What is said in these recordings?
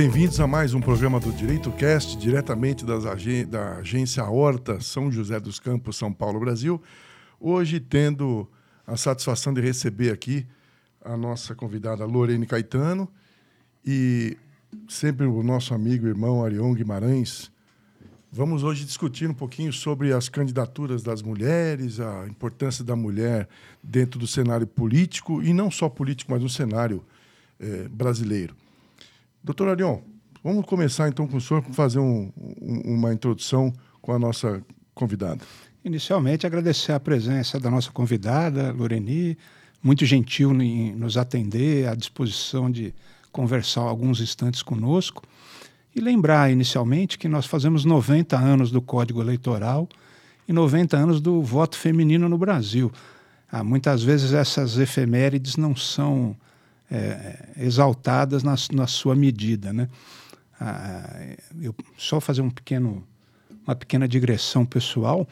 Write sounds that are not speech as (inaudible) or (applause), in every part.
Bem-vindos a mais um programa do Direito Cast, diretamente das ag da agência Horta São José dos Campos, São Paulo, Brasil. Hoje, tendo a satisfação de receber aqui a nossa convidada Lorene Caetano e sempre o nosso amigo e irmão Arion Guimarães. Vamos hoje discutir um pouquinho sobre as candidaturas das mulheres, a importância da mulher dentro do cenário político, e não só político, mas no cenário eh, brasileiro. Doutor Arion, vamos começar então com o senhor fazer um, um, uma introdução com a nossa convidada. Inicialmente, agradecer a presença da nossa convidada, Loreni, muito gentil em nos atender, à disposição de conversar alguns instantes conosco. E lembrar inicialmente que nós fazemos 90 anos do Código Eleitoral e 90 anos do voto feminino no Brasil. Ah, muitas vezes essas efemérides não são é, exaltadas na, na, sua medida. Né? Ah, eu, só fazer um pequeno, uma pequena digressão pessoal.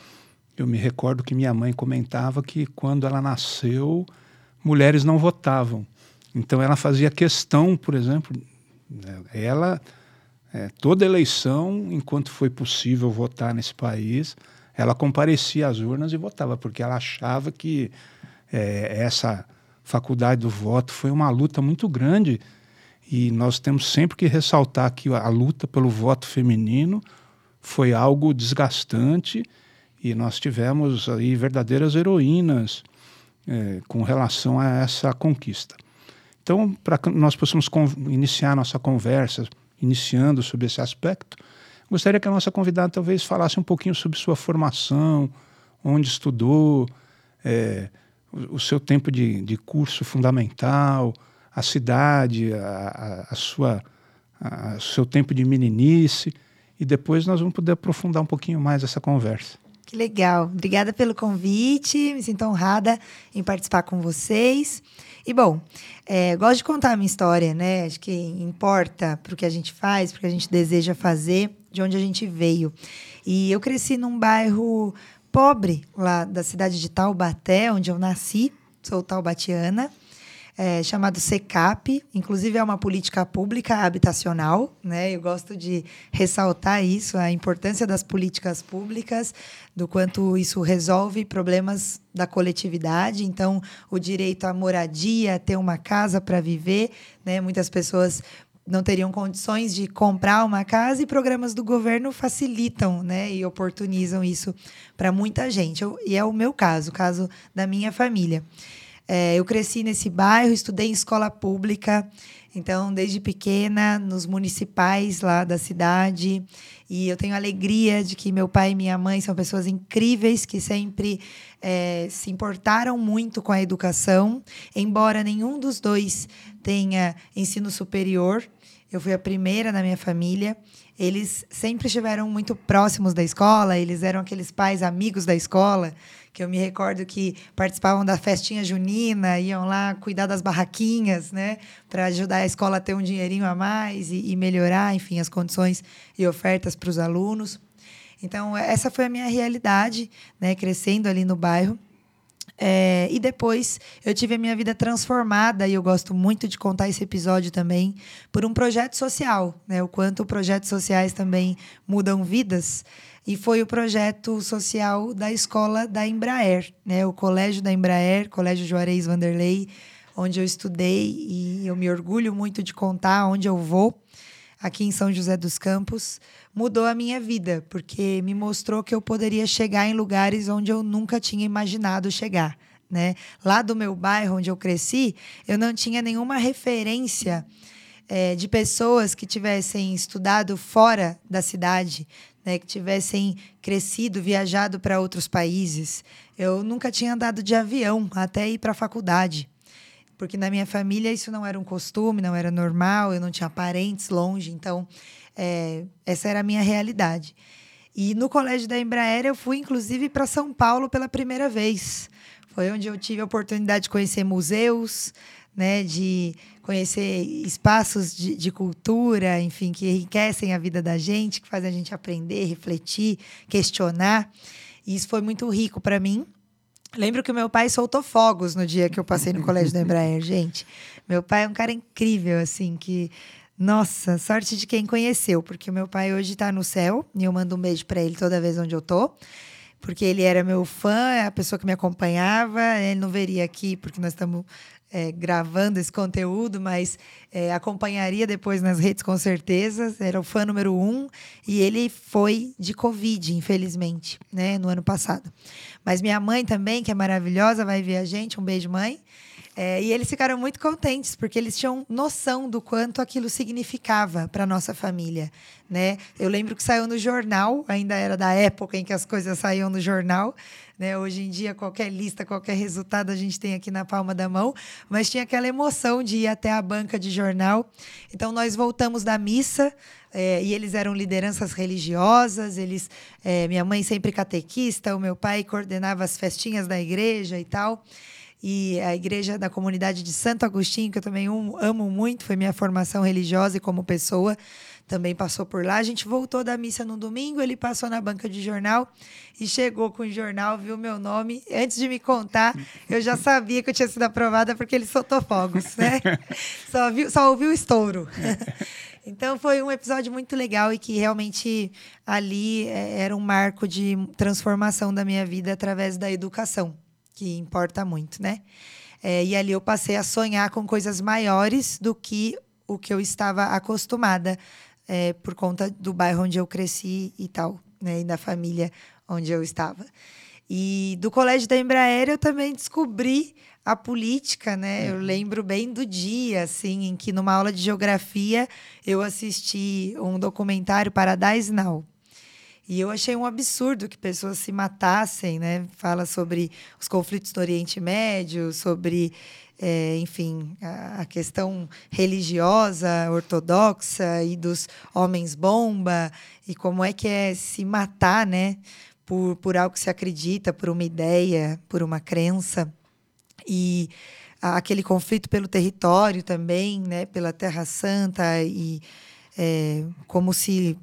Eu me recordo que minha mãe comentava que quando ela nasceu, mulheres não votavam. Então ela fazia questão, por exemplo, ela é, toda eleição, enquanto foi possível votar nesse país, ela comparecia às urnas e votava, porque ela achava que é, essa faculdade do voto foi uma luta muito grande e nós temos sempre que ressaltar que a luta pelo voto feminino foi algo desgastante e nós tivemos aí verdadeiras heroínas é, com relação a essa conquista. Então, para que nós possamos iniciar nossa conversa, iniciando sobre esse aspecto, gostaria que a nossa convidada talvez falasse um pouquinho sobre sua formação, onde estudou, é, o, seu tempo de, de, curso fundamental, a cidade, a, a, a sua, o seu tempo de meninice, e depois nós vamos poder aprofundar um pouquinho mais essa conversa. Que legal. Obrigada pelo convite. Me sinto honrada em participar com vocês. E bom, é, gosto de contar a minha história, né? Acho que importa para o que a gente faz, para o que a gente deseja fazer, de onde a gente veio. E eu cresci num bairro pobre lá da cidade de Taubaté, onde eu nasci. Sou taubatiana é, chamado SECAP, inclusive é uma política pública habitacional, né? Eu gosto de ressaltar isso, a importância das políticas públicas, do quanto isso resolve problemas da coletividade. Então, o direito à moradia, ter uma casa para viver, né? Muitas pessoas não teriam condições de comprar uma casa e programas do governo facilitam né, e oportunizam isso para muita gente. Eu, e é o meu caso, o caso da minha família. É, eu cresci nesse bairro, estudei em escola pública, então, desde pequena, nos municipais lá da cidade. E eu tenho alegria de que meu pai e minha mãe são pessoas incríveis que sempre é, se importaram muito com a educação, embora nenhum dos dois tenha ensino superior. Eu fui a primeira na minha família. Eles sempre estiveram muito próximos da escola, eles eram aqueles pais amigos da escola que eu me recordo que participavam da festinha junina, iam lá cuidar das barraquinhas, né, para ajudar a escola a ter um dinheirinho a mais e, e melhorar, enfim, as condições e ofertas para os alunos. Então, essa foi a minha realidade, né, crescendo ali no bairro. É, e depois eu tive a minha vida transformada, e eu gosto muito de contar esse episódio também, por um projeto social, né? O quanto projetos sociais também mudam vidas. E foi o projeto social da escola da Embraer, né? O colégio da Embraer, Colégio Juarez Vanderlei, onde eu estudei e eu me orgulho muito de contar onde eu vou, aqui em São José dos Campos, mudou a minha vida, porque me mostrou que eu poderia chegar em lugares onde eu nunca tinha imaginado chegar. Né? Lá do meu bairro, onde eu cresci, eu não tinha nenhuma referência é, de pessoas que tivessem estudado fora da cidade, né, que tivessem crescido, viajado para outros países. Eu nunca tinha andado de avião até ir para a faculdade, porque na minha família isso não era um costume, não era normal, eu não tinha parentes longe, então é, essa era a minha realidade. E no colégio da Embraer eu fui inclusive para São Paulo pela primeira vez. Foi onde eu tive a oportunidade de conhecer museus, né, de conhecer espaços de, de, cultura, enfim, que enriquecem a vida da gente, que fazem a gente aprender, refletir, questionar. E isso foi muito rico para mim. Lembro que o meu pai soltou fogos no dia que eu passei no colégio da (laughs) Embraer, gente. Meu pai é um cara incrível, assim, que Nossa, sorte de quem conheceu, porque o meu pai hoje está no céu e eu mando um beijo para ele toda vez onde eu tô. Porque ele era meu fã, é a pessoa que me acompanhava. Ele não veria aqui, porque nós estamos é, gravando esse conteúdo, mas é, acompanharia depois nas redes com certeza. Era o fã número um e ele foi de Covid, infelizmente, né, no ano passado. Mas minha mãe também, que é maravilhosa, vai ver a gente. Um beijo, mãe. É, e eles ficaram muito contentes, porque eles tinham noção do quanto aquilo significava para nossa família. Né? Eu lembro que saiu no jornal, ainda era da época em que as coisas saíam no jornal. Né? Hoje em dia, qualquer lista, qualquer resultado a gente tem aqui na palma da mão, mas tinha aquela emoção de ir até a banca de jornal. Então, nós voltamos da missa. É, e eles eram lideranças religiosas, eles, é, minha mãe sempre catequista, o meu pai coordenava as festinhas da igreja e tal e a igreja da comunidade de Santo Agostinho, que eu também amo muito, foi minha formação religiosa e como pessoa, também passou por lá. A gente voltou da missa no domingo, ele passou na banca de jornal e chegou com o jornal, viu meu nome. Antes de me contar, eu já sabia que eu tinha sido aprovada porque ele soltou fogos, né? (laughs) só, viu, só ouviu o estouro. (laughs) Então foi um episódio muito legal e que realmente ali é, era um marco de transformação da minha vida através da educação que importa muito, né? É, e ali eu passei a sonhar com coisas maiores do que o que eu estava acostumada é, por conta do bairro onde eu cresci e tal, né? E da família onde eu estava. E do colégio da Embraer eu também descobri a política, né? Eu uhum. lembro bem do dia, assim, em que numa aula de geografia eu assisti um documentário Paradise Now, e eu achei um absurdo que pessoas se matassem, né? Fala sobre os conflitos no Oriente Médio, sobre, é, enfim, a, a, questão religiosa ortodoxa e dos homens-bomba, e como é que é se matar, né? Por, por algo que se acredita, por uma ideia, por uma crença. E aquele conflito pelo território também, né? Pela Terra Santa e é, como se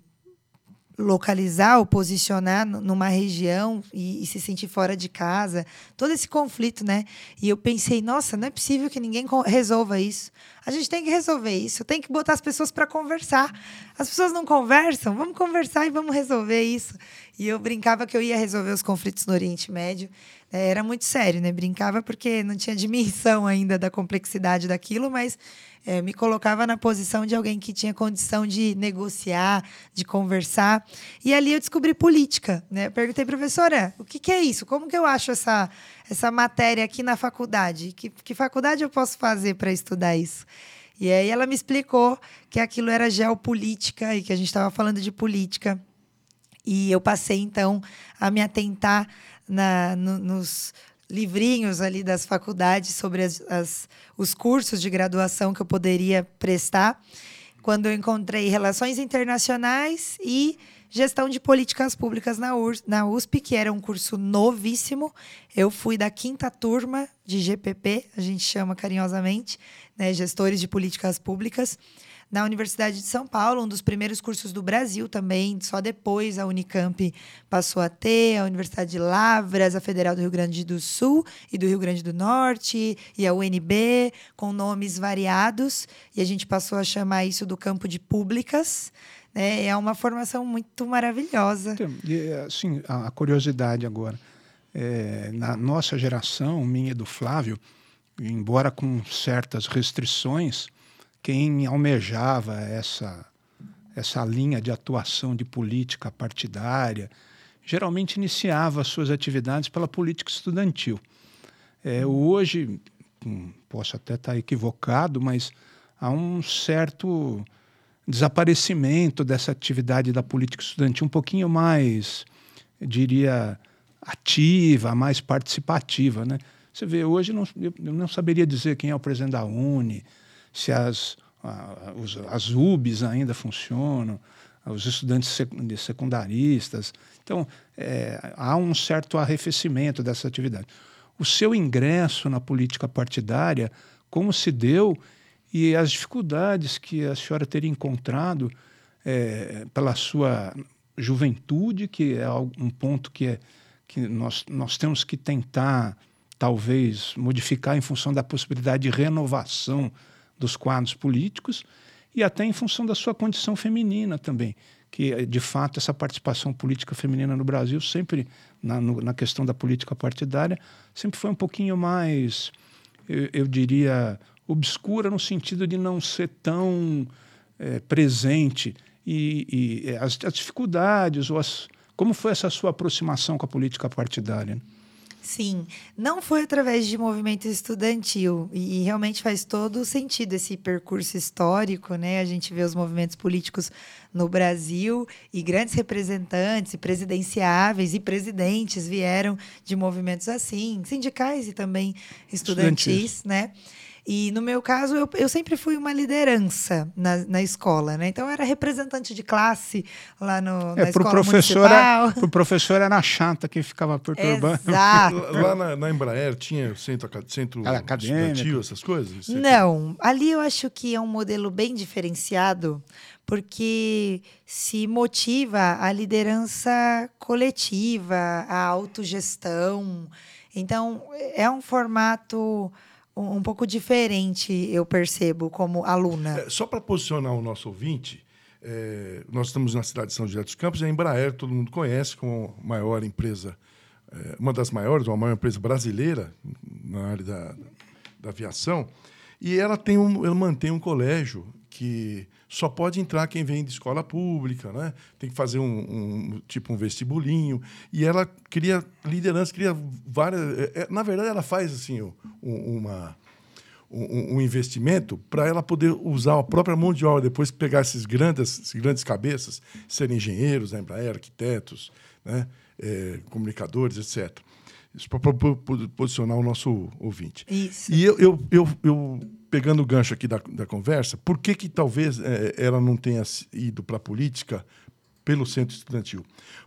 localizar ou posicionar numa região e, e, se sentir fora de casa, todo esse conflito, né? E eu pensei, nossa, não é possível que ninguém resolva isso. A gente tem que resolver isso, tem que botar as pessoas para conversar. As pessoas não conversam, vamos conversar e vamos resolver isso. E eu brincava que eu ia resolver os conflitos no Oriente Médio. É, era muito sério, né? Brincava porque não tinha dimensão ainda da complexidade daquilo, mas é, me colocava na posição de alguém que tinha condição de negociar, de conversar. E ali eu descobri política. Né? Eu perguntei, professora, o que, que é isso? Como que eu acho essa, essa matéria aqui na faculdade? Que, que faculdade eu posso fazer para estudar isso? E aí ela me explicou que aquilo era geopolítica e que a gente estava falando de política. E eu passei, então, a me atentar na, no, nos livrinhos ali das faculdades sobre as, as, os cursos de graduação que eu poderia prestar, quando eu encontrei Relações Internacionais e Gestão de Políticas Públicas na, na USP, que era um curso novíssimo. Eu fui da quinta turma de GPP, a gente chama carinhosamente, né, Gestores de Políticas Públicas na Universidade de São Paulo, um dos primeiros cursos do Brasil também. Só depois a Unicamp passou a ter, a Universidade de Lavras, a Federal do Rio Grande do Sul e do Rio Grande do Norte, e a UNB, com nomes variados. E a gente passou a chamar isso do campo de públicas. Né? É uma formação muito maravilhosa. E, assim, a curiosidade agora. É, na nossa geração, minha e do Flávio, embora com certas restrições, quem almejava essa, essa linha de atuação de política partidária geralmente iniciava suas atividades pela política estudantil. É, hoje, hum, posso até estar equivocado, mas há um certo desaparecimento dessa atividade da política estudantil um pouquinho mais, diria, ativa, mais participativa. Né? Você vê, hoje não, eu não saberia dizer quem é o presidente da UNE, se as, as UBs ainda funcionam, os estudantes secundaristas. Então, é, há um certo arrefecimento dessa atividade. O seu ingresso na política partidária, como se deu e as dificuldades que a senhora teria encontrado é, pela sua juventude, que é um ponto que, é, que nós, nós temos que tentar, talvez, modificar em função da possibilidade de renovação dos quadros políticos e até em função da sua condição feminina também, que de fato essa participação política feminina no Brasil sempre na, no, na questão da política partidária sempre foi um pouquinho mais, eu, eu diria, obscura no sentido de não ser tão é, presente e, e as, as, dificuldades ou as, como foi essa sua aproximação com a política partidária? Né? Sim, não foi através de movimento estudantil e, realmente faz todo sentido esse percurso histórico, né? A gente vê os movimentos políticos no Brasil e grandes representantes, e presidenciáveis e presidentes vieram de movimentos assim, sindicais e também estudantis, estudantis. né? E no meu caso, eu, eu sempre fui uma liderança na, na escola, né? Então eu era representante de classe lá no, é, na escola professor municipal. Para o professor era a chata que ficava perturbando. Exato. lá na, na, Embraer tinha centro, centro acadêmico, essas coisas? Não, ali eu acho que é um modelo bem diferenciado, porque se motiva a liderança coletiva, a autogestão. Então, é um formato um, pouco diferente, eu percebo, como aluna. É, só para posicionar o nosso ouvinte, é, nós estamos na cidade de São José dos Campos, a Embraer, todo mundo conhece como maior empresa, é, uma das maiores, uma maior empresa brasileira na área da, da aviação, e ela, tem um, ela mantém um colégio que só pode entrar quem vem de escola pública, né? Tem que fazer um, um tipo um vestibulinho. E ela cria liderança, cria várias. É, é na verdade, ela faz assim um, uma um, um investimento para ela poder usar a própria mão de obra depois pegar esses grandes, esses grandes cabeças, serem engenheiros, né, arquitetos, né, é, comunicadores, etc. Isso para posicionar o nosso ouvinte. Isso. E eu, eu, eu, eu pegando o gancho aqui da, da conversa, por que, que talvez é, ela não tenha ido para a política pelo centro estudantil?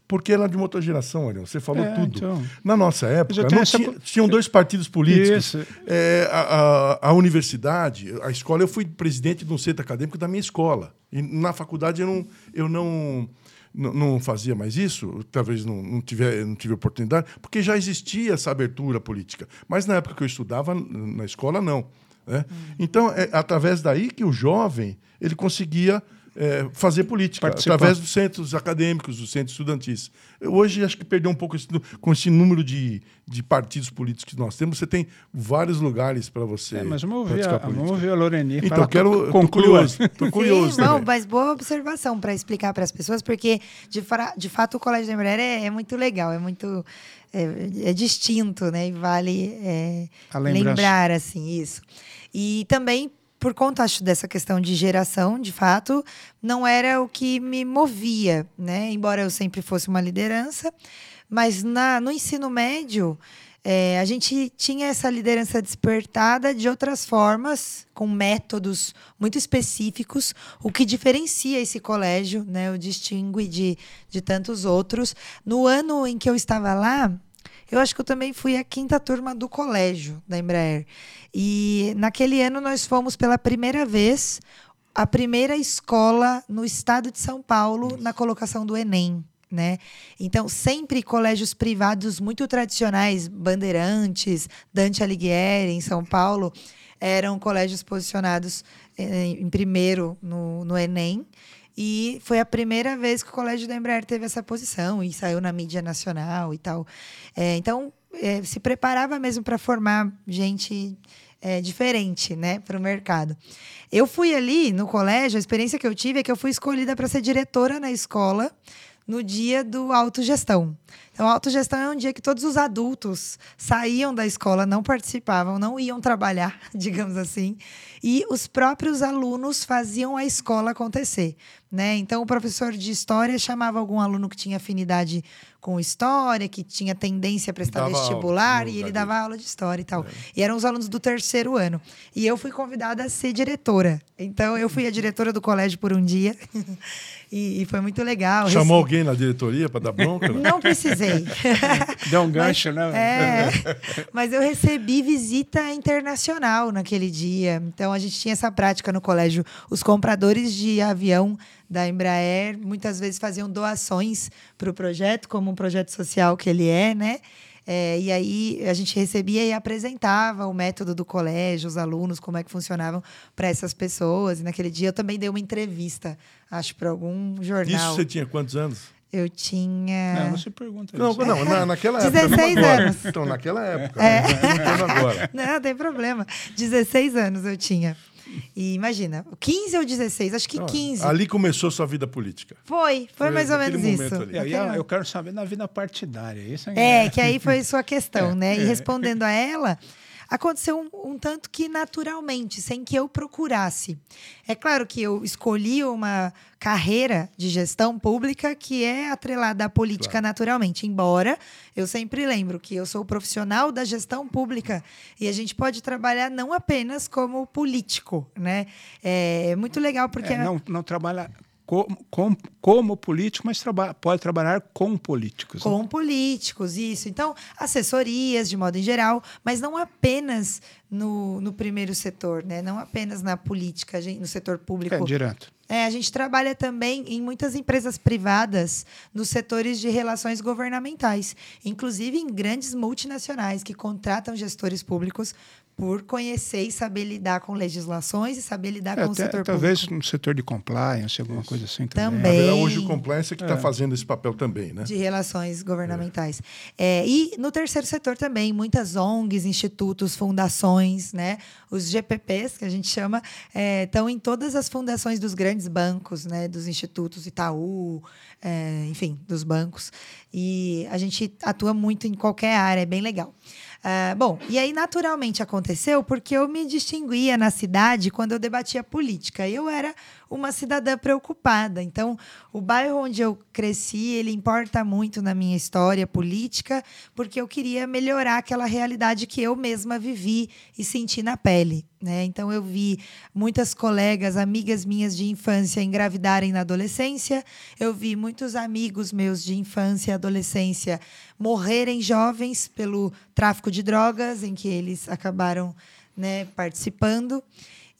Porque ela é de uma outra geração, olha, você falou é, tudo. Então, Na nossa época, não essa... tinha, tinham dois partidos políticos. É, a, a, a, universidade, a escola, eu fui presidente de um centro acadêmico da minha escola. E na faculdade eu não, eu não, não, fazia mais isso, talvez não, não, tiver, não tive oportunidade, porque já existia essa abertura política. Mas na época que eu estudava na escola, não. Né? Hum. Então, é através daí que o jovem ele conseguia é, fazer política, Participar. através dos centros acadêmicos, dos centros estudantis. Hoje, acho que perdeu um pouco esse, com esse número de, de partidos políticos que nós temos. Você tem vários lugares para você. É, mas vamos ouvir, a, vamos ouvir a Loreni. Então, quero. Estou curioso. Tô (laughs) curioso Sim, não, mas boa observação para explicar para as pessoas, porque, de, de fato, o Colégio da Mulher é, é muito legal, é muito. É, é, distinto, né? E vale é, lembrar assim isso. E também por conta acho dessa questão de geração, de fato, não era o que me movia, né? Embora eu sempre fosse uma liderança, mas na, no ensino médio é, a gente tinha essa liderança despertada de outras formas, com métodos muito específicos, o que diferencia esse colégio, né? O distingue de, de tantos outros. No ano em que eu estava lá, eu acho que eu também fui a quinta turma do colégio da Embraer. E naquele ano nós fomos pela primeira vez a primeira escola no estado de São Paulo na colocação do Enem. Né? Então, sempre colégios privados muito tradicionais, Bandeirantes, Dante Alighieri, em São Paulo, eram colégios posicionados eh, em primeiro no, no Enem. E foi a primeira vez que o Colégio da Embraer teve essa posição e saiu na mídia nacional e tal. É, então, é, se preparava mesmo para formar gente é, diferente né, para o mercado. Eu fui ali no colégio, a experiência que eu tive é que eu fui escolhida para ser diretora na escola no dia do autogestão. Então, a autogestão é um dia que todos os adultos saíam da escola, não participavam, não iam trabalhar, (laughs) digamos assim, e os próprios alunos faziam a escola acontecer. Né? Então, o professor de história chamava algum aluno que tinha afinidade com história, que tinha tendência a prestar vestibular, aula, e ele dava aula de história e tal. É. E eram os alunos do terceiro ano. E eu fui convidada a ser diretora. Então, eu fui a diretora do colégio por um dia. (laughs) e, e, foi muito legal. Chamou Rece... alguém na diretoria para dar bronca? Não precisei. Deu um (laughs) gancho, mas, né? É, mas eu recebi visita internacional naquele dia. Então, a gente tinha essa prática no colégio. Os compradores de avião da Embraer muitas vezes faziam doações para o projeto, como um projeto social que ele é, né? É, e aí a gente recebia e apresentava o método do colégio, os alunos, como é que funcionavam para essas pessoas. E naquele dia eu também dei uma entrevista, acho, para algum jornal. Isso você tinha quantos anos? Eu tinha. Não, não se pergunta Não, isso. não, na, naquela época. 16 não agora. anos. Então, naquela época. É. Não perguntando agora. Não, não tem problema. 16 (laughs) anos eu tinha. E imagina, 15 ou 16? Acho que Ó, 15. Ali começou sua vida política. Foi, foi, Foi mais ou menos isso. ali. E aí eu quero saber na vida partidária. Isso É, que aí foi sua questão, (laughs) É, né? E é. respondendo a ela, aconteceu um, um tanto que naturalmente, sem que eu procurasse. É claro que eu escolhi uma carreira de gestão pública que é atrelada à política naturalmente, embora eu sempre lembro que eu sou profissional da gestão pública e a gente pode trabalhar não apenas como político, né? É muito legal porque É, não, não trabalha co- com- como político, mas traba pode trabalhar com políticos. né? Com políticos, isso. Então, assessorias, de modo em geral, mas não apenas no, no primeiro setor, né? Não apenas na política, no setor público. É, direto. É, a gente trabalha também em muitas empresas privadas nos setores de relações governamentais, inclusive em grandes multinacionais que contratam gestores públicos por conhecer e saber lidar com legislações e saber lidar É, com o até- setor talvez público. no setor de compliance, alguma coisa assim também. Também. Verdade, hoje o compliance que está fazendo esse papel também, né? de relações governamentais. É, e no terceiro setor também, muitas ONGs, institutos, fundações, né? Os GPPs, que a gente chama, é, estão em todas as fundações dos grandes bancos, né? Dos institutos Itaú, é, enfim, dos bancos. E a gente atua muito em qualquer área, é bem legal. Ah, bom, e aí naturalmente aconteceu porque eu me distinguia na cidade quando eu debatia política. Eu era uma cidadã preocupada. Então, o bairro onde eu cresci, ele importa muito na minha história política, porque eu queria melhorar aquela realidade que eu mesma vivi e senti na pele. Né? Então, eu vi muitas colegas, amigas minhas de infância engravidarem na adolescência, eu vi muitos amigos meus de infância e adolescência morrerem jovens pelo tráfico de drogas, em que eles acabaram né, participando.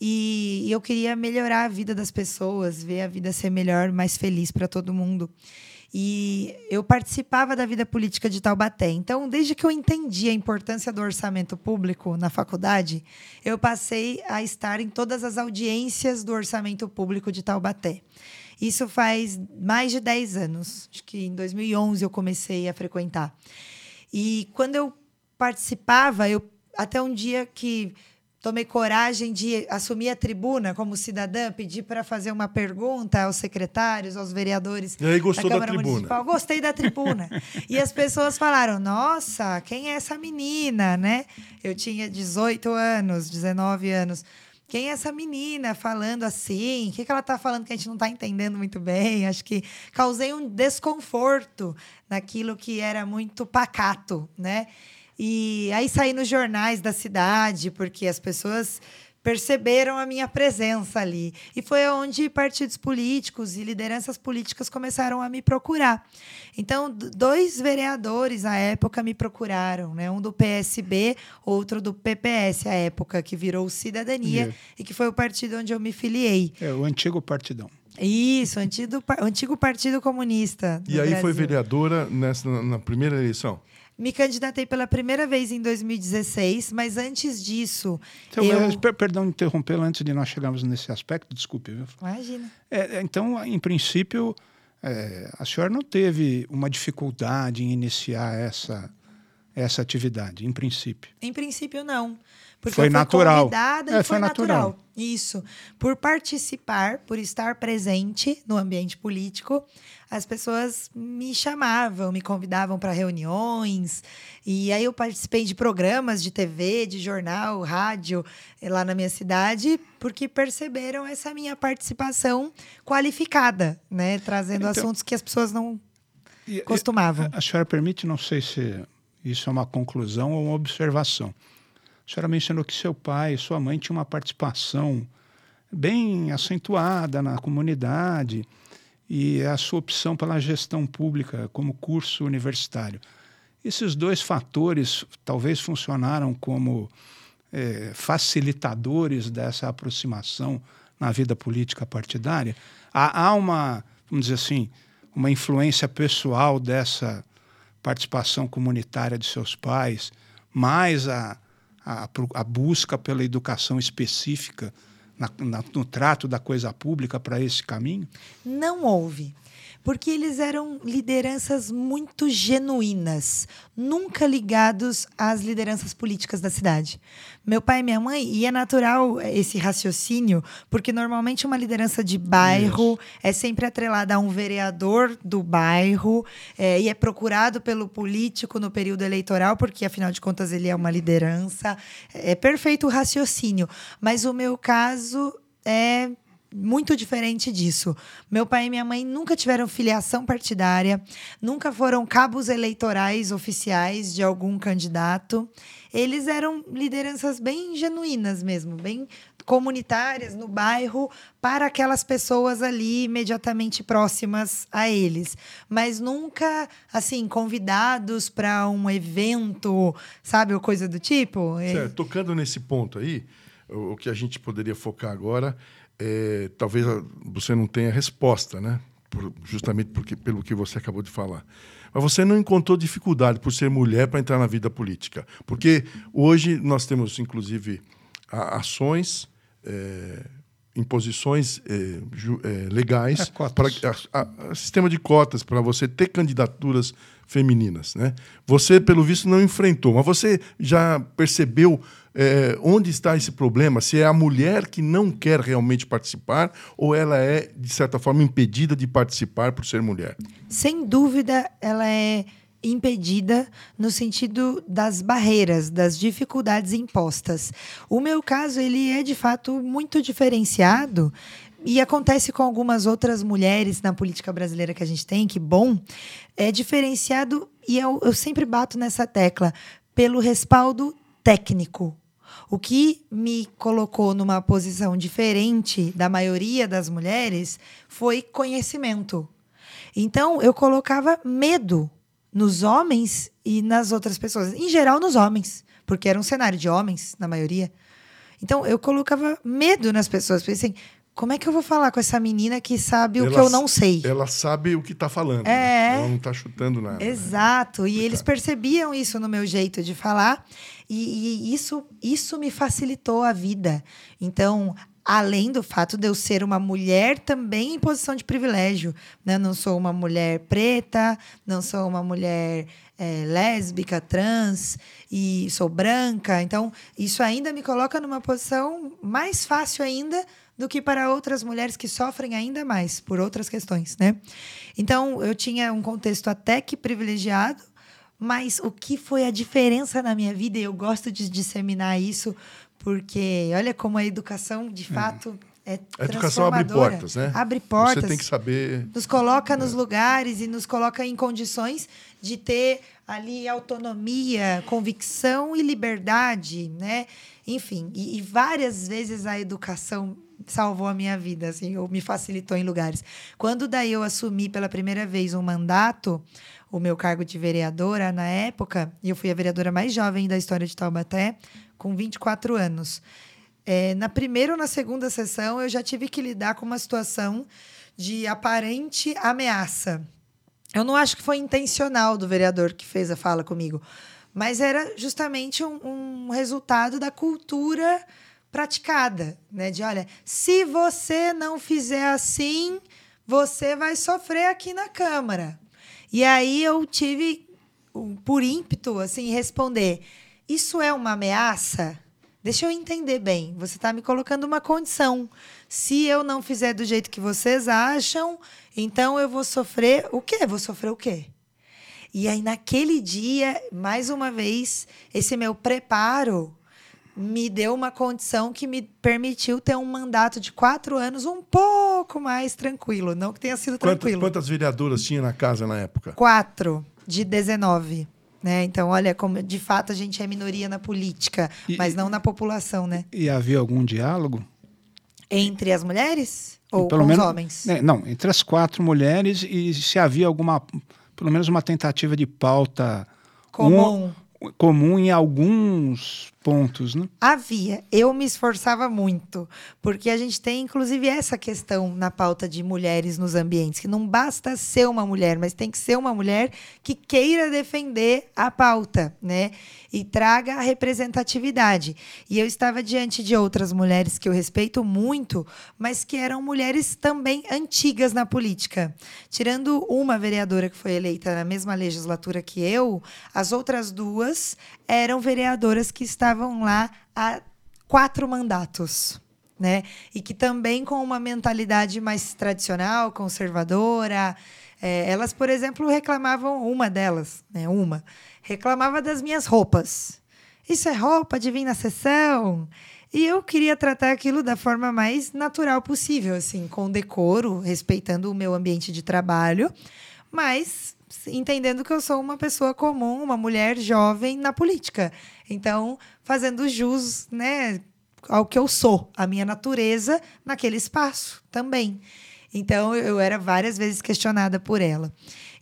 E eu queria melhorar a vida das pessoas, ver a vida ser melhor, mais feliz para todo mundo. E eu participava da vida política de Taubaté. Então, desde que eu entendi a importância do orçamento público na faculdade, eu passei a estar em todas as audiências do orçamento público de Taubaté. Isso faz mais de 10 anos. Acho que em 2011 eu comecei a frequentar. E quando eu participava, eu até um dia que tomei coragem de assumir a tribuna como cidadã, pedir para fazer uma pergunta aos secretários, aos vereadores. E aí gostou da Câmara tribuna? Municipal. Gostei da tribuna. (laughs) e as pessoas falaram: "Nossa, quem é essa menina, né? Eu tinha 18 anos, 19 anos. Quem é essa menina falando assim? O que, que ela está falando que a gente não está entendendo muito bem? Acho que causei um desconforto naquilo que era muito pacato, né? E aí saí nos jornais da cidade, porque as pessoas perceberam a minha presença ali. E foi onde partidos políticos e lideranças políticas começaram a me procurar. Então, dois vereadores à época me procuraram, né? Um do PSB, outro do PPS à época, que virou Cidadania Yeah. e que foi o partido onde eu me filiei. É o antigo partidão. Isso, antigo, antigo Partido Comunista. E aí foi Brasil. vereadora nessa, na, na primeira eleição? Me candidatei pela primeira vez em 2016, mas antes disso, Então, eu... per- Perdão interrompê-lo antes de nós chegarmos nesse aspecto, desculpe. Viu? Imagina. É, é, então, em princípio, é, a senhora não teve uma dificuldade em iniciar essa, essa atividade, em princípio. Em princípio, não. Porque Foi natural. convidada É, e foi foi natural. natural. Isso. Por participar, por estar presente no ambiente político, as pessoas me chamavam, me convidavam para reuniões. E aí eu participei de programas de TV, de jornal, rádio, eh, lá na minha cidade, porque perceberam essa minha participação qualificada, né? Trazendo Então- assuntos que as pessoas não E- costumavam. A senhora permite, não sei se isso é uma conclusão ou uma observação. A senhora mencionou que seu pai e sua mãe tinham uma participação bem acentuada na comunidade e a sua opção pela gestão pública como curso universitário. Esses dois fatores talvez funcionaram como eh, facilitadores dessa aproximação na vida política partidária. Há, há uma, vamos dizer assim, uma influência pessoal dessa participação comunitária de seus pais, mais a, a, a busca pela educação específica na, na, no trato da coisa pública para esse caminho? Não houve porque eles eram lideranças muito genuínas, nunca ligados às lideranças políticas da cidade. Meu pai e minha mãe, e é natural esse raciocínio, porque normalmente uma liderança de bairro Isso. é sempre atrelada a um vereador do bairro é, e é procurado pelo político no período eleitoral, porque afinal de contas ele é uma liderança. É perfeito o raciocínio, mas o meu caso é muito diferente disso. Meu pai e minha mãe nunca tiveram filiação partidária, nunca foram cabos eleitorais oficiais de algum candidato. Eles eram lideranças bem genuínas mesmo, bem comunitárias no bairro para aquelas pessoas ali imediatamente próximas a eles, mas nunca assim convidados para um evento, sabe, ou coisa do tipo. Certo. Tocando nesse ponto aí, o que a gente poderia focar agora é, talvez você não tenha resposta, né? Por, justamente porque, pelo que você acabou de falar. Mas você não encontrou dificuldade por ser mulher para entrar na vida política. Porque hoje nós temos, inclusive, ações, é, imposições é, ju, é, legais, é, para sistema de cotas para você ter candidaturas femininas. Né? Você, pelo visto, não enfrentou, mas você já percebeu é, onde está esse problema? Se é a mulher que não quer realmente participar ou ela é, de certa forma, impedida de participar por ser mulher? Sem dúvida, ela é impedida no sentido das barreiras, das dificuldades impostas. O meu caso, ele é de fato muito diferenciado e acontece com algumas outras mulheres na política brasileira que a gente tem, que bom, é diferenciado e eu, eu sempre bato nessa tecla pelo respaldo técnico o que me colocou numa posição diferente da maioria das mulheres foi conhecimento. Então, eu colocava medo nos homens e nas outras pessoas. Em geral, nos homens, porque era um cenário de homens, na maioria. Então, eu colocava medo nas pessoas. Pensei, como é que eu vou falar com essa menina que sabe ela, o que eu não sei? Ela sabe o que está falando. É. Né? Ela não está chutando nada. Né? Exato. Né? E eles percebiam isso no meu jeito de falar. E, e isso, isso me facilitou a vida. Então, além do fato de eu ser uma mulher também em posição de privilégio. Né? Não sou uma mulher preta, não sou uma mulher é, lésbica, trans, e sou branca. Então, isso ainda me coloca numa posição mais fácil ainda do que para outras mulheres que sofrem ainda mais por outras questões, né? Então, eu tinha um contexto até que privilegiado, mas o que foi a diferença na minha vida, e eu gosto de disseminar isso, porque olha como a educação, de hum. fato, é a educação abre portas, né? Abre portas. Você tem que saber. Nos coloca é. nos lugares e nos coloca em condições de ter ali autonomia, convicção e liberdade, né? Enfim, e, e várias vezes a educação salvou a minha vida, assim, ou me facilitou em lugares. Quando daí eu assumi pela primeira vez um mandato, o meu cargo de vereadora na época, e eu fui a vereadora mais jovem da história de Taubaté, com 24 anos. É, na primeira ou na segunda sessão, eu já tive que lidar com uma situação de aparente ameaça. Eu não acho que foi intencional do vereador que fez a fala comigo, mas era justamente um, um resultado da cultura praticada, né? De olha, se você não fizer assim, você vai sofrer aqui na Câmara. E aí eu tive, por ímpeto, assim, responder: isso é uma ameaça? Deixa eu entender bem. Você está me colocando uma condição. Se eu não fizer do jeito que vocês acham, então eu vou sofrer o quê? Vou sofrer o quê? E aí, naquele dia, mais uma vez, esse meu preparo me deu uma condição que me permitiu ter um mandato de quatro anos um pouco mais tranquilo. Não que tenha sido quantas, tranquilo. Quantas vereadoras tinha na casa na época? Quatro, de 19. Né? Então, olha, como de fato a gente é minoria na política, e, mas não na população, né? E havia algum diálogo? Entre as mulheres? Ou pelo com menos, os homens? Né, não, entre as quatro mulheres e se havia alguma, pelo menos uma tentativa de pauta comum. Um, comum em alguns pontos, né? Havia. Eu me esforçava muito, porque a gente tem, inclusive, essa questão na pauta de mulheres nos ambientes, que não basta ser uma mulher, mas tem que ser uma mulher que queira defender a pauta, né? E traga a representatividade. E eu estava diante de outras mulheres que eu respeito muito, mas que eram mulheres também antigas na política. Tirando uma vereadora que foi eleita na mesma legislatura que eu, as outras duas eram vereadoras que estavam lá há quatro mandatos. Né? E que também com uma mentalidade mais tradicional, conservadora. É, elas, por exemplo, reclamavam, uma delas, né, uma, reclamava das minhas roupas. Isso é roupa de vir na sessão? E eu queria tratar aquilo da forma mais natural possível, assim, com decoro, respeitando o meu ambiente de trabalho, mas entendendo que eu sou uma pessoa comum, uma mulher jovem na política. Então, fazendo jus, né, ao que eu sou, a minha natureza naquele espaço também. Então, eu era várias vezes questionada por ela.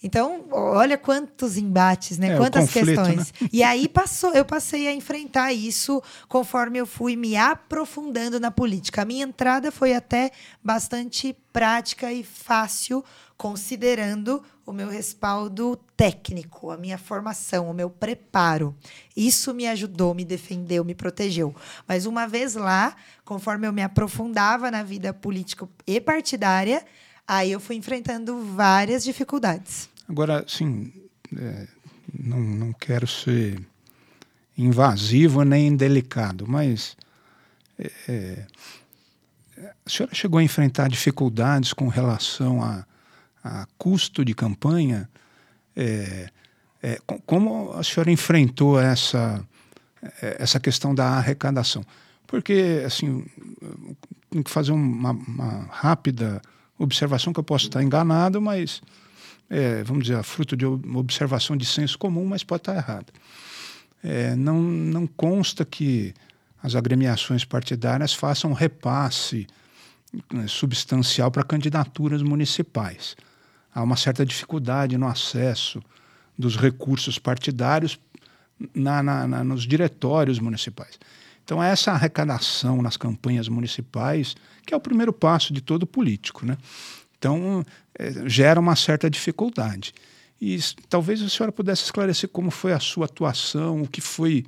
Então, olha quantos embates, né? É, Quantas conflito, questões. Né? E aí passou, eu passei a enfrentar isso conforme eu fui me aprofundando na política. A minha entrada foi até bastante prática e fácil, considerando o meu respaldo técnico, a minha formação, o meu preparo. Isso me ajudou, me defendeu, me protegeu. Mas uma vez lá, conforme eu me aprofundava na vida política e partidária, aí eu fui enfrentando várias dificuldades. Agora, sim, é, não, não quero ser invasivo nem indelicado, mas é, é, a senhora chegou a enfrentar dificuldades com relação a, a custo de campanha? É, é, como a senhora enfrentou essa, é, essa questão da arrecadação? Porque, assim, tem que fazer uma, uma rápida observação que eu posso estar enganado, mas é, vamos dizer, fruto de observação de senso comum, mas pode estar errado. É, não, não consta que as agremiações partidárias façam repasse né, substancial para candidaturas municipais. Há uma certa dificuldade no acesso dos recursos partidários na, na, na, nos diretórios municipais. Então, essa arrecadação nas campanhas municipais, que é o primeiro passo de todo político, né? Então, é, gera uma certa dificuldade. E talvez a senhora pudesse esclarecer como foi a sua atuação, o que foi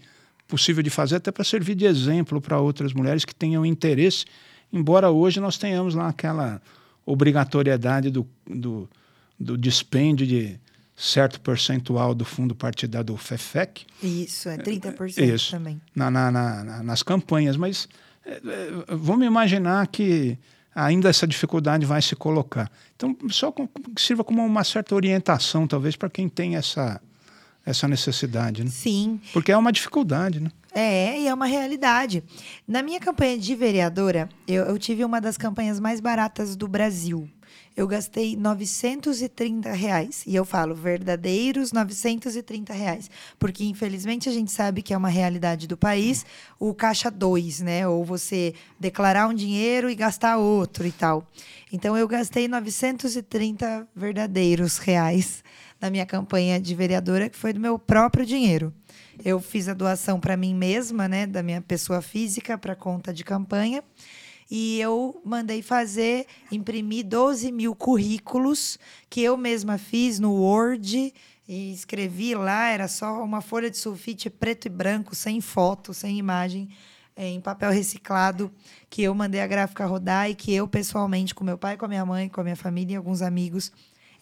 possível de fazer, até para servir de exemplo para outras mulheres que tenham interesse, embora hoje nós tenhamos lá aquela obrigatoriedade do, do, do dispêndio de certo percentual do fundo partidário do FEFEC. Isso, é 30% é, Isso, também. Na, na, na, nas campanhas, mas é, é, vamos imaginar que ainda essa dificuldade vai se colocar. Então, só com, sirva como uma certa orientação, talvez, para quem tem essa, essa necessidade. Né? Sim. Porque é uma dificuldade, né? É, e é uma realidade. Na minha campanha de vereadora, eu, eu tive uma das campanhas mais baratas do Brasil eu gastei 930 reais. E eu falo verdadeiros 930 reais. Porque, infelizmente, a gente sabe que é uma realidade do país o caixa 2, né? Ou você declarar um dinheiro e gastar outro e tal. Então, eu gastei 930 verdadeiros reais na minha campanha de vereadora, que foi do meu próprio dinheiro. Eu fiz a doação para mim mesma, né, da minha pessoa física, para conta de campanha e eu mandei fazer, imprimir 12 mil currículos que eu mesma fiz no Word e escrevi lá, era só uma folha de sulfite preto e branco, sem foto, sem imagem, é, em papel reciclado, que eu mandei a gráfica rodar e que eu pessoalmente, com meu pai, com a minha mãe, com a minha família e alguns amigos,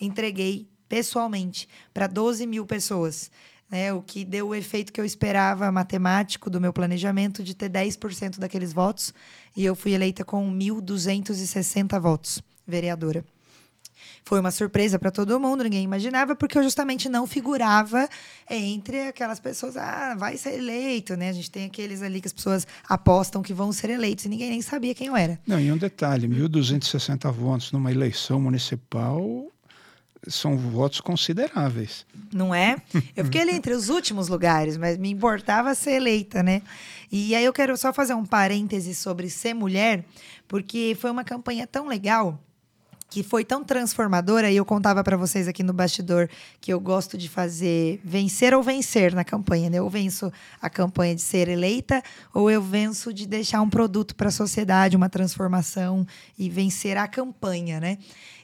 entreguei pessoalmente para 12 mil pessoas né, o que deu o efeito que eu esperava matemático do meu planejamento de ter 10% daqueles votos, e eu fui eleita com 1.260 votos, vereadora. Foi uma surpresa para todo mundo, ninguém imaginava, porque eu justamente não figurava entre aquelas pessoas, ah, vai ser eleito, né? A gente tem aqueles ali que as pessoas apostam que vão ser eleitos e ninguém nem sabia quem eu era. Não, e um detalhe, 1.260 votos numa eleição municipal são votos consideráveis. Não é? Eu fiquei ali entre os últimos lugares, mas me importava ser eleita, né? E aí eu quero só fazer um parêntese sobre ser mulher, porque foi uma campanha tão legal que foi tão transformadora, e eu contava para vocês aqui no bastidor que eu gosto de fazer vencer ou vencer na campanha, né? Eu venço a campanha de ser eleita ou eu venço de deixar um produto para a sociedade, uma transformação e vencer a campanha, né?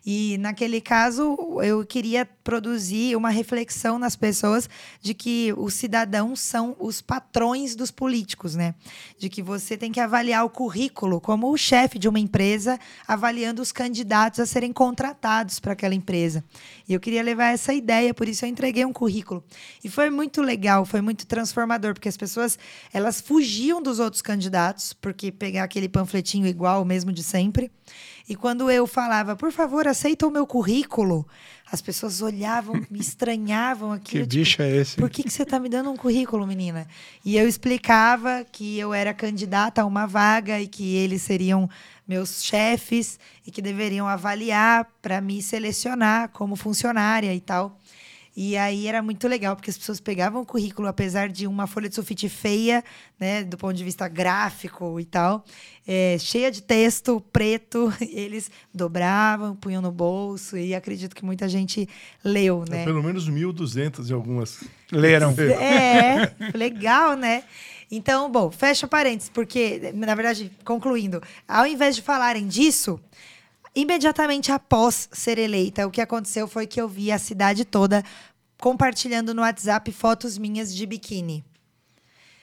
E naquele caso, eu queria produzir uma reflexão nas pessoas de que os cidadãos são os patrões dos políticos, né? De que você tem que avaliar o currículo como o chefe de uma empresa, avaliando os candidatos a serem contratados para aquela empresa. E eu queria levar essa ideia, por isso eu entreguei um currículo. E foi muito legal, foi muito transformador, porque as pessoas, elas fugiam dos outros candidatos, porque pegar aquele panfletinho igual, mesmo de sempre. E quando eu falava, por favor, aceita o meu currículo, as pessoas olhavam, me (laughs) estranhavam aquilo. Que tipo, bicho é esse? Por que, que você está me dando um currículo, menina? E eu explicava que eu era candidata a uma vaga e que eles seriam meus chefes e que deveriam avaliar para me selecionar como funcionária e tal. E aí era muito legal, porque as pessoas pegavam o currículo, apesar de uma folha de sulfite feia, né, do ponto de vista gráfico e tal, é, cheia de texto, preto, (laughs) eles dobravam, punham no bolso, e acredito que muita gente leu, né? É, pelo menos 1.200 e algumas. Leram. É, (laughs) legal, né? Então, bom, fecha parênteses, porque, na verdade, concluindo, ao invés de falarem disso, Imediatamente após ser eleita, o que aconteceu foi que eu vi a cidade toda compartilhando no WhatsApp fotos minhas de biquíni.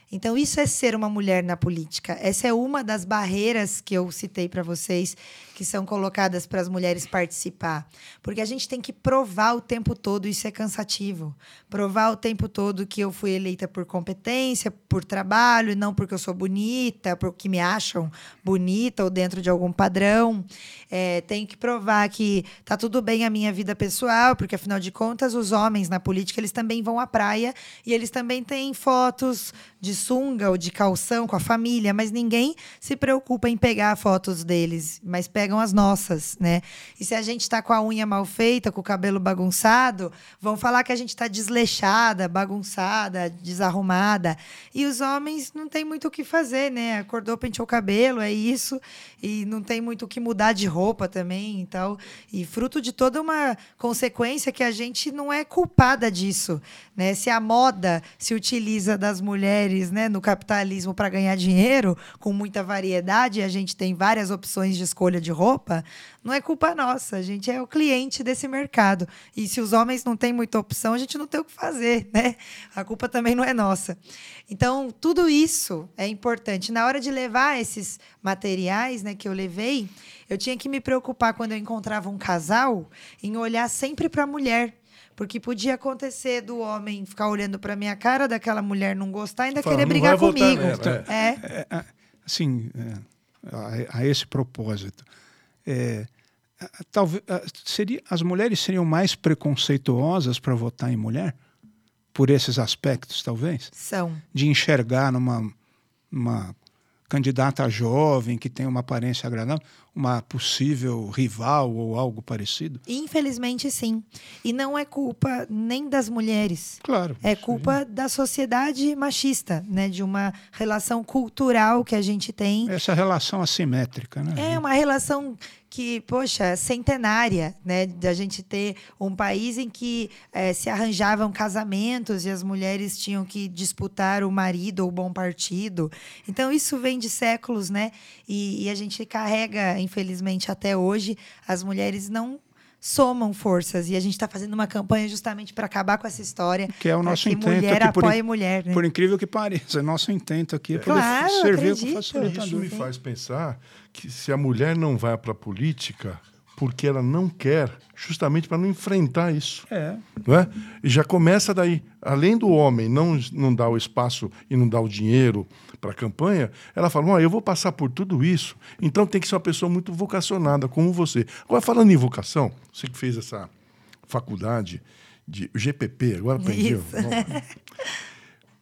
Então, isso é ser uma mulher na política. Essa é uma das barreiras que eu citei para vocês, que são colocadas para as mulheres participar. Porque a gente tem que provar o tempo todo, isso é cansativo. Provar o tempo todo que eu fui eleita por competência, por trabalho, não porque eu sou bonita, porque me acham bonita ou dentro de algum padrão. É, tenho que provar que tá tudo bem a minha vida pessoal, porque afinal de contas, os homens na política, eles também vão à praia e eles também têm fotos de sunga ou de calção com a família, mas ninguém se preocupa em pegar fotos deles, mas pegam as nossas, né? E se a gente está com a unha mal feita, com o cabelo bagunçado, vão falar que a gente está desleixada, bagunçada, desarrumada. E os homens não tem muito o que fazer, né? Acordou, penteou o cabelo, é isso, e não tem muito o que mudar de roupa também e tal. E fruto de toda uma consequência que a gente não é culpada disso, né? Se a moda se utiliza das mulheres né, no capitalismo para ganhar dinheiro, com muita variedade, a gente tem várias opções de escolha de roupa, não é culpa nossa, a gente é o cliente desse mercado. E se os homens não têm muita opção, a gente não tem o que fazer, né? A culpa também não é nossa. Então, tudo isso é importante. Na hora de levar esses materiais né, que eu levei, eu tinha que me preocupar quando eu encontrava um casal em olhar sempre para a mulher porque podia acontecer do homem ficar olhando para minha cara, daquela mulher não gostar e ainda Fala, querer brigar comigo. Nela, é. É. é. é assim, é, a, a, esse propósito, é, talvez seria as mulheres seriam mais preconceituosas para votar em mulher por esses aspectos, talvez. São. De enxergar numa uma candidata jovem que tem uma aparência agradável, uma possível rival ou algo parecido? Infelizmente, sim. E não é culpa nem das mulheres. Claro. É culpa sim. da sociedade machista, né? De uma relação cultural que a gente tem. Essa relação assimétrica, né? É uma relação que, poxa, centenária, né? De a gente ter um país em que é, se arranjavam casamentos e as mulheres tinham que disputar o marido ou o bom partido. Então, isso vem de séculos, né? E, e a gente carrega, infelizmente, até hoje, as mulheres não somam forças e a gente está fazendo uma campanha justamente para acabar com essa história que é o nosso que intento mulher aqui, apoie mulher né? por incrível que pareça é nosso intento aqui é poder claro, servir acredito. como facilitador isso me faz pensar que se a mulher não vai para a política porque ela não quer, justamente para não enfrentar isso. É. Não é? E já começa daí. Além do homem não, não dar o espaço e não dar o dinheiro para a campanha, ela fala: oh, eu vou passar por tudo isso, então tem que ser uma pessoa muito vocacionada, como você. Agora, falando em vocação, você que fez essa faculdade de GPP, agora aprendeu.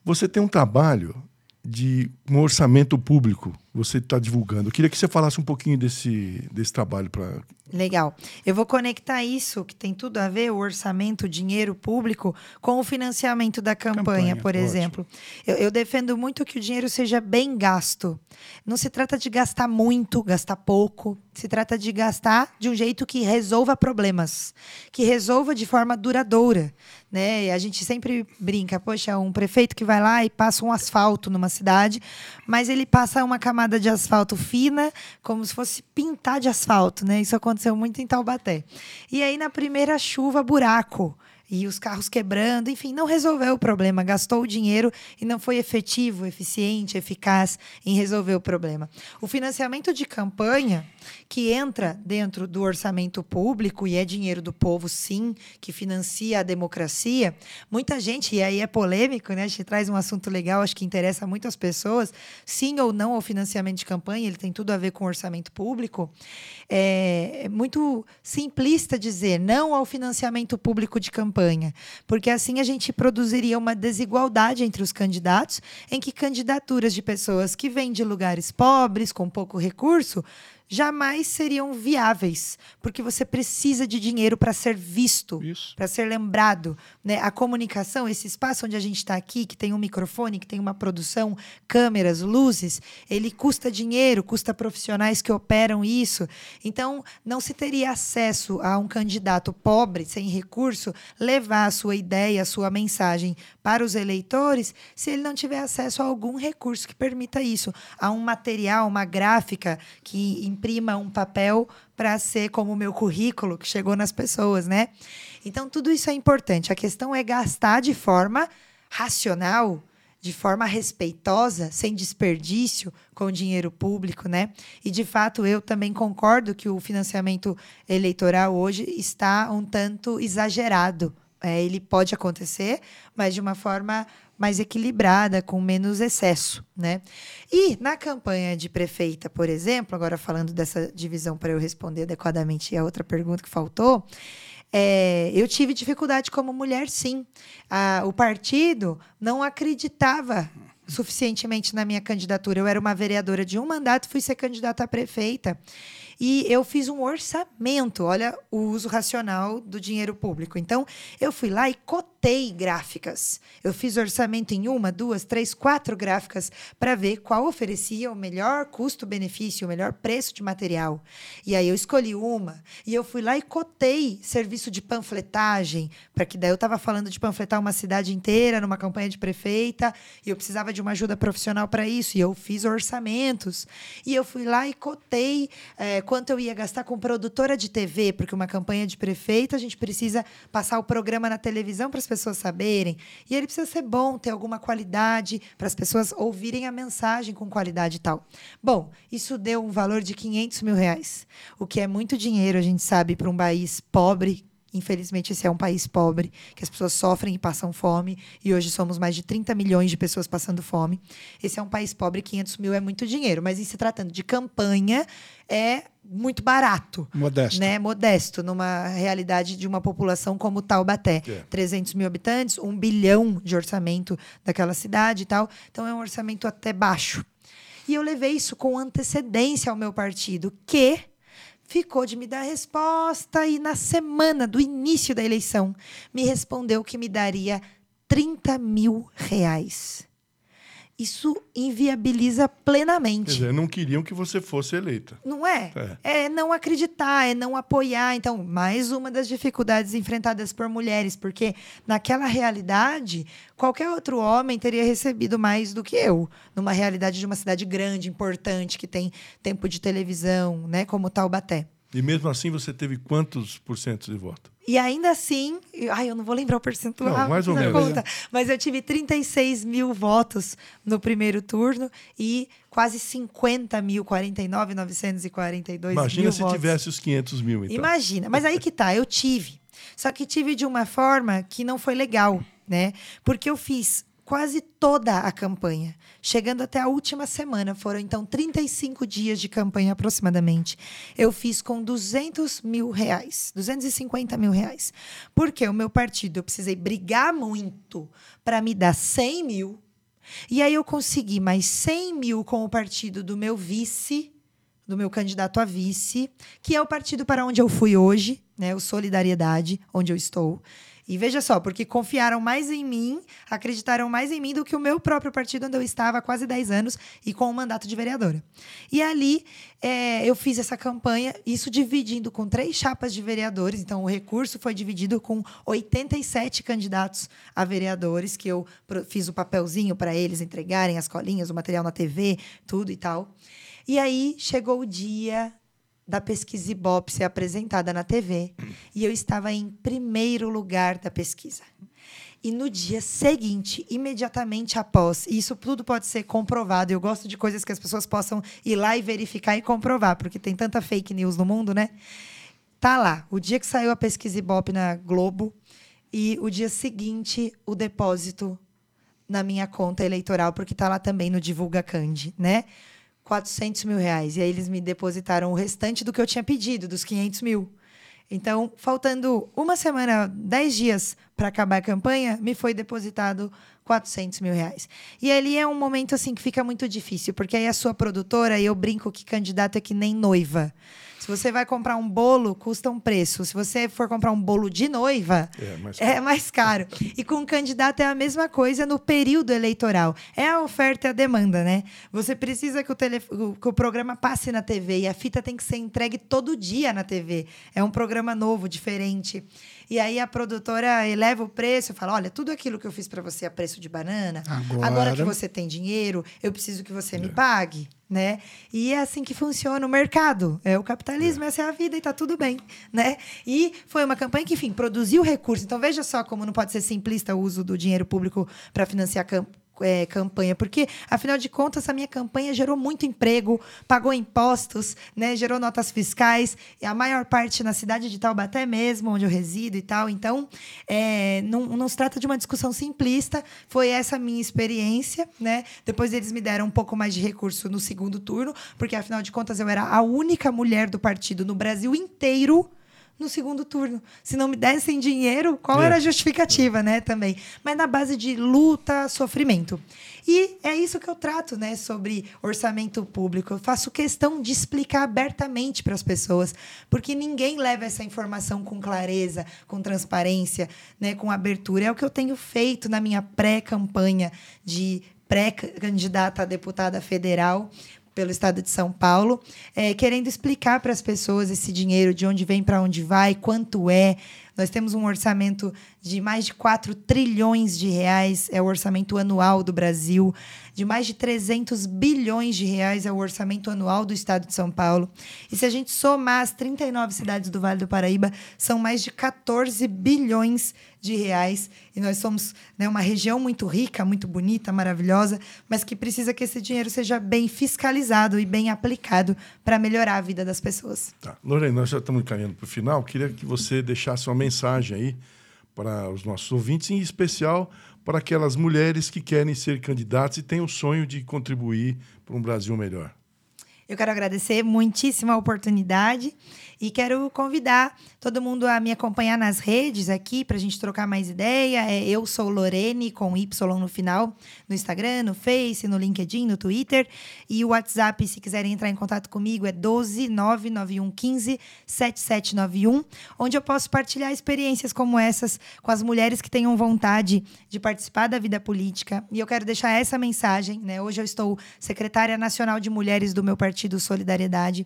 Você tem um trabalho de um orçamento público você está divulgando. Eu queria que você falasse um pouquinho desse, desse trabalho para Legal. Eu vou conectar isso, que tem tudo a ver, o orçamento, o dinheiro público, com o financiamento da campanha, campanha por ótimo. exemplo. Eu, eu, defendo muito que o dinheiro seja bem gasto. Não se trata de gastar muito, gastar pouco. Se trata de gastar de um jeito que resolva problemas, que resolva de forma duradoura. Né? A gente sempre brinca, poxa, um prefeito que vai lá e passa um asfalto numa cidade, mas ele passa uma camada de asfalto fina, como se fosse pintar de asfalto, né? Isso aconteceu muito em Taubaté. E aí, na primeira chuva, buraco e os carros quebrando, enfim, não resolveu o problema, gastou o dinheiro e não foi efetivo, eficiente, eficaz em resolver o problema. O financiamento de campanha, que entra dentro do orçamento público e é dinheiro do povo, sim, que financia a democracia, muita gente, e aí é polêmico, né? A gente traz um assunto legal, acho que interessa muito as pessoas, sim ou não ao financiamento de campanha, ele tem tudo a ver com orçamento público. É, é muito simplista dizer não ao financiamento público de campanha campanha, porque assim a gente produziria uma desigualdade entre os candidatos, em que candidaturas de pessoas que vêm de lugares pobres, com pouco recurso, jamais seriam viáveis, porque você precisa de dinheiro para ser visto, para ser lembrado. Né? A comunicação, esse espaço onde a gente está aqui, que tem um microfone, que tem uma produção, câmeras, luzes, ele custa dinheiro, custa profissionais que operam isso. Então, não se teria acesso a um candidato pobre, sem recurso, levar a sua ideia, a sua mensagem para os eleitores, se ele não tiver acesso a algum recurso que permita isso, a um material, uma gráfica que imprima um papel para ser como o meu currículo que chegou nas pessoas, né? Então tudo isso é importante. A questão é gastar de forma racional, de forma respeitosa, sem desperdício com o dinheiro público, né? E de fato eu também concordo que o financiamento eleitoral hoje está um tanto exagerado. É, ele pode acontecer, mas de uma forma mais equilibrada, com menos excesso, né? E na campanha de prefeita, por exemplo, agora falando dessa divisão para eu responder adequadamente a outra pergunta que faltou, é, eu tive dificuldade como mulher, sim. O partido não acreditava suficientemente na minha candidatura. Eu era uma vereadora de um mandato, fui ser candidata a prefeita. E eu fiz um orçamento, olha o uso racional do dinheiro público. Então, eu fui lá e cotei gráficas. Eu fiz orçamento em uma, duas, três, quatro gráficas para ver qual oferecia o melhor custo-benefício, o melhor preço de material. E aí eu escolhi uma. E eu fui lá e cotei serviço de panfletagem, para que daí eu estava falando de panfletar uma cidade inteira numa campanha de prefeita, e eu precisava de uma ajuda profissional para isso. E eu fiz orçamentos. E eu fui lá e cotei. É, quanto eu ia gastar com produtora de TV, porque uma campanha de prefeito a gente precisa passar o programa na televisão para as pessoas saberem. E ele precisa ser bom, ter alguma qualidade, para as pessoas ouvirem a mensagem com qualidade e tal. Bom, isso deu um valor de 500 mil reais, o que é muito dinheiro, a gente sabe, para um país pobre Infelizmente, esse é um país pobre, que as pessoas sofrem e passam fome, e hoje somos mais de 30 milhões de pessoas passando fome. Esse é um país pobre, 500 mil é muito dinheiro, mas em se tratando de campanha, é muito barato. Modesto. Né? Modesto, numa realidade de uma população como Taubaté. Yeah. É. 300 mil habitantes, um bilhão de orçamento daquela cidade e tal. Então, é um orçamento até baixo. E eu levei isso com antecedência ao meu partido, que ficou de me dar resposta e na semana do início da eleição me respondeu que me daria 30 mil reais isso inviabiliza plenamente. Quer dizer, não queriam que você fosse eleita. Não é? é? É não acreditar, é não apoiar. Então, mais uma das dificuldades enfrentadas por mulheres, porque naquela realidade, qualquer outro homem teria recebido mais do que eu, numa realidade de uma cidade grande, importante, que tem tempo de televisão, né, como Taubaté. E mesmo assim você teve quantos por cento de voto? E ainda assim, ai, eu não vou lembrar o percentual. Não, mais ou menos. Conta, mas eu tive 36 mil votos no primeiro turno e quase 50 mil, 49,942 Imagina mil se votos. tivesse os 500 mil, então. Imagina. Mas aí que tá, eu tive. Só que tive de uma forma que não foi legal, né? Porque eu fiz quase toda a campanha, chegando até a última semana. Foram então 35 dias de campanha aproximadamente. Eu fiz com 200 mil reais, 250 mil reais. Porque o meu partido, eu precisei brigar muito para me dar 100 mil E aí eu consegui mais 100 mil com o partido do meu vice, do meu candidato a vice, que é o partido para onde eu fui hoje, né, o Solidariedade, onde eu estou. E veja só, porque confiaram mais em mim, acreditaram mais em mim do que o meu próprio partido, onde eu estava há quase 10 anos e com o mandato de vereadora. E ali é, eu fiz essa campanha, isso dividindo com três chapas de vereadores. Então, o recurso foi dividido com 87 candidatos a vereadores, que eu fiz o papelzinho para eles entregarem as colinhas, o material na TV, tudo e tal. E aí chegou o dia da pesquisa Ibope ser apresentada na TV e eu estava em primeiro lugar da pesquisa. E no dia seguinte, imediatamente após, e isso tudo pode ser comprovado. Eu gosto de coisas que as pessoas possam ir lá e verificar e comprovar, porque tem tanta fake news no mundo, né? Tá lá, o dia que saiu a pesquisa Ibope na Globo e o dia seguinte o depósito na minha conta eleitoral, porque tá lá também no Divulga Cande, né? 400 mil reais. E aí eles me depositaram o restante do que eu tinha pedido, dos 500 mil. Então, faltando uma semana, 10 dias para acabar a campanha, me foi depositado 400 mil reais. E ali é um momento assim que fica muito difícil, porque aí a sua produtora, e eu brinco que candidato é que nem noiva. Se você vai comprar um bolo, custa um preço. Se você for comprar um bolo de noiva, é mais caro. É mais caro. E com um candidato é a mesma coisa no período eleitoral. É a oferta e a demanda, né? Você precisa que o, tele, que o programa passe na TV e a fita tem que ser entregue todo dia na TV. É um programa novo, diferente. E aí a produtora eleva o preço e fala: olha, tudo aquilo que eu fiz para você a preço de banana, agora... agora... que você tem dinheiro, eu preciso que você é. me pague. Né? E é assim que funciona o mercado. É o capitalismo, é. essa é a vida e está tudo bem, né? E foi uma campanha que, enfim, produziu recursos. Então veja só como não pode ser simplista o uso do dinheiro público para financiar campanha é, campanha, porque, afinal de contas, a minha campanha gerou muito emprego, pagou impostos, né, gerou notas fiscais, e a maior parte na cidade de Taubaté mesmo, onde eu resido e tal. Então, é, não, não se trata de uma discussão simplista, foi essa a minha experiência. Né? Depois eles me deram um pouco mais de recurso no segundo turno, porque, afinal de contas, eu era a única mulher do partido no Brasil inteiro no segundo turno. Se não me dessem dinheiro, qual é. era a justificativa, né, também? Mas na base de luta, sofrimento. E é isso que eu trato, né, sobre orçamento público. Eu faço questão de explicar abertamente para as pessoas, porque ninguém leva essa informação com clareza, com transparência, né, com abertura. É o que eu tenho feito na minha pré-campanha de pré-candidata a deputada federal pelo estado de São Paulo, é, querendo explicar para as pessoas esse dinheiro, de onde vem, para onde vai, quanto é. Nós temos um orçamento de mais de 4 trilhões de reais, é o orçamento anual do Brasil, de mais de 300 bilhões de reais é o orçamento anual do estado de São Paulo. E se a gente somar as 39 cidades do Vale do Paraíba, são mais de 14 bilhões de reais. E nós somos né, uma região muito rica, muito bonita, maravilhosa, mas que precisa que esse dinheiro seja bem fiscalizado e bem aplicado para melhorar a vida das pessoas. Tá. Lorena, nós já estamos caminhando para o final. Queria que você deixasse uma mensagem aí para os nossos ouvintes, em especial para aquelas mulheres que querem ser candidatas e têm o sonho de contribuir para um Brasil melhor. Eu quero agradecer muitíssimo a oportunidade e quero convidar todo mundo a me acompanhar nas redes aqui para a gente trocar mais ideia. É, eu sou Lorene com Y no final, no Instagram, no Face, no LinkedIn, no Twitter. E o WhatsApp, se quiserem entrar em contato comigo, é 12 99115 7791, onde eu posso partilhar experiências como essas com as mulheres que tenham vontade de participar da vida política. E eu quero deixar essa mensagem. Né? Hoje eu estou secretária nacional de mulheres do meu partido Solidariedade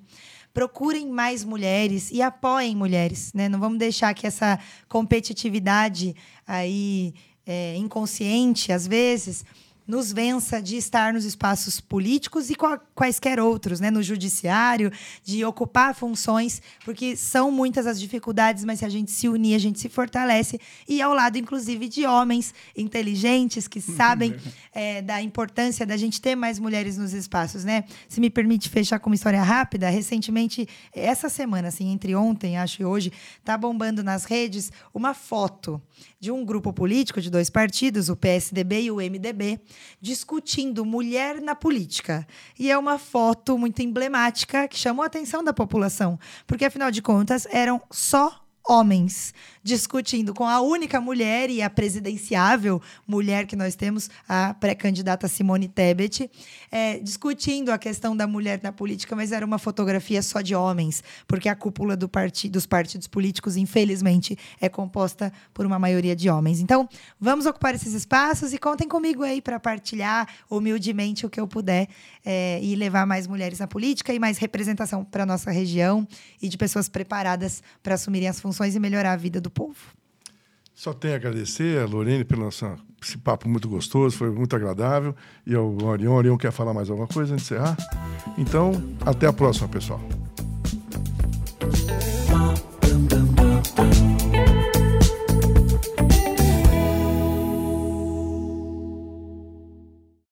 procurem mais mulheres e apoiem mulheres, né? Não vamos deixar que essa competitividade aí é, inconsciente, às vezes, nos vença de estar nos espaços políticos e quaisquer outros, né? no judiciário, de ocupar funções, porque são muitas as dificuldades, mas se a gente se unir, a gente se fortalece, e ao lado, inclusive, de homens inteligentes que sabem (laughs) é, da importância da gente ter mais mulheres nos espaços. Né? Se me permite fechar com uma história rápida, recentemente, essa semana, assim, entre ontem, acho e hoje, está bombando nas redes uma foto de um grupo político de dois partidos, o PSDB e o MDB, discutindo mulher na política. E é uma foto muito emblemática que chamou a atenção da população, porque afinal de contas eram só homens discutindo com a única mulher e a presidenciável mulher que nós temos, a pré-candidata Simone Tebet, é, discutindo a questão da mulher na política, mas era uma fotografia só de homens, porque a cúpula do parti dos partidos políticos, infelizmente, é composta por uma maioria de homens. Então, vamos ocupar esses espaços e contem comigo aí para partilhar humildemente o que eu puder é, e levar mais mulheres na política e mais representação para nossa região e de pessoas preparadas para assumirem as funções e melhorar a vida do povo. Só tenho a agradecer a Lorene pelo nosso, esse papo muito gostoso, foi muito agradável. E o Orion, Orion quer falar mais alguma coisa antes de encerrar? Então, até a próxima, pessoal.